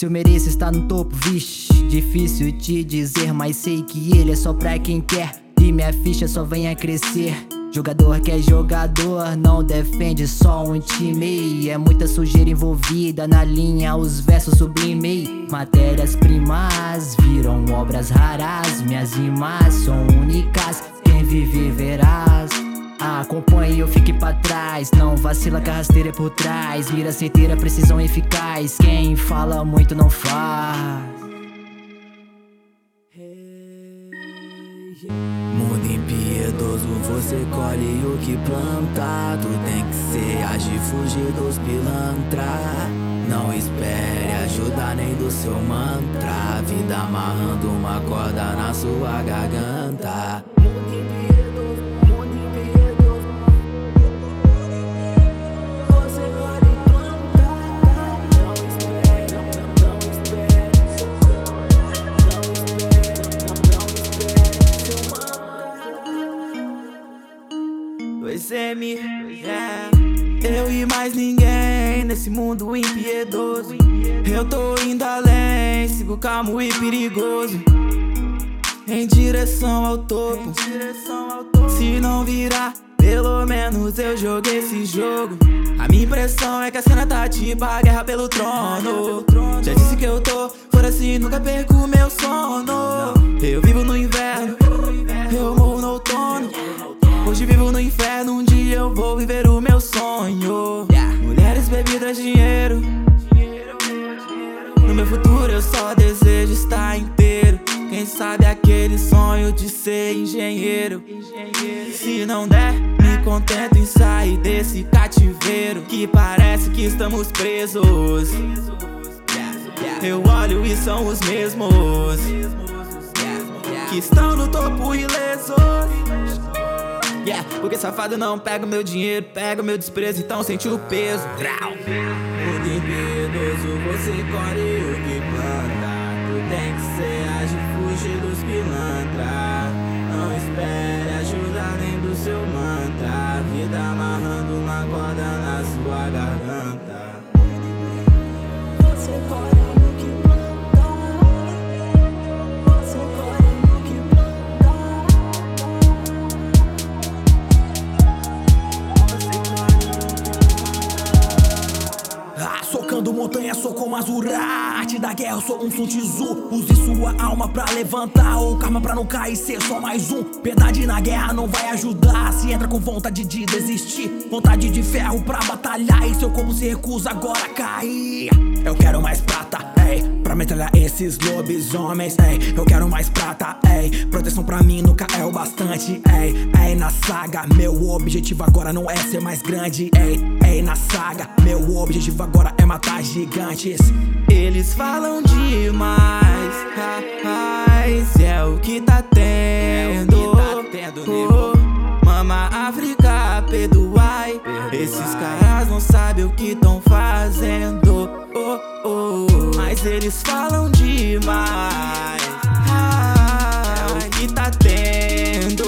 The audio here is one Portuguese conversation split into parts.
Se eu mereço estar no topo, vixe, difícil te dizer, mas sei que ele é só pra quem quer. E minha ficha só vem a crescer. Jogador que é jogador, não defende só um time. É muita sujeira envolvida na linha, os versos sublimei. Matérias-primas viram obras raras, minhas rimas são únicas. Quem vive verás. Acompanhe eu fique pra trás. Não vacila que a rasteira é por trás. Mira certeira, precisão eficaz. Quem fala muito não faz. Mundo impiedoso, você colhe o que planta. Tu tem que ser agir, fugir dos pilantra. Não espere ajuda nem do seu mantra. Vida amarrando uma corda na sua garganta. Yeah. Eu e mais ninguém nesse mundo impiedoso. Eu tô indo além, sigo calmo e perigoso. Em direção ao topo. Se não virar, pelo menos eu joguei esse jogo. A minha impressão é que a cena tá tipo a guerra pelo trono. Já disse que eu tô fora assim, nunca perco meu sono. Eu vivo no inverno, ser engenheiro. Se não der, me contento em sair desse cativeiro. Que parece que estamos presos. Eu olho e são os mesmos que estão no topo ilesos. Yeah, porque safado não pega o meu dinheiro, pega o meu desprezo, então sente o peso. Trau. Mundo impiedoso, você colhe o que planta. Tu tem que ser na sua garganta. Socando montanha, sou como Azura Arte da guerra, sou um Sun Tzu Use sua alma pra levantar Ou karma pra não cair, ser só mais um. Piedade na guerra não vai ajudar. Se entra com vontade de desistir Vontade de ferro pra batalhar. E seu corpo se recusa agora cair Eu quero mais prata, metralhar esses lobisomens, ei. Eu quero mais prata, ei. Proteção pra mim nunca é o bastante, ei. Ei, na saga, meu objetivo agora não é ser mais grande, ei. Ei, na saga, meu objetivo agora é matar gigantes. Eles falam demais, Esses caras não sabem o que tão fazendo. Oh, oh, mas eles falam demais. É o que tá tendo.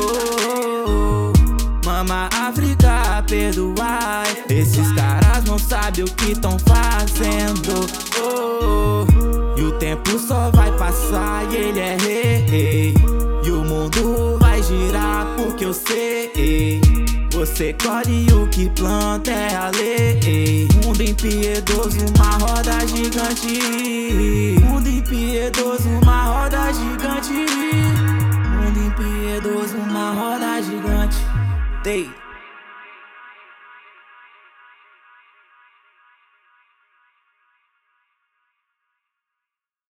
Mama África, perdoai. Esses caras não sabem o que tão fazendo. Oh, e o tempo só vai passar e ele é rei. E o mundo vai girar porque eu sei. Você colhe o que planta é a lei. Mundo impiedoso, uma roda gigante. Mundo impiedoso, uma roda gigante. Mundo impiedoso, uma roda gigante. Dei.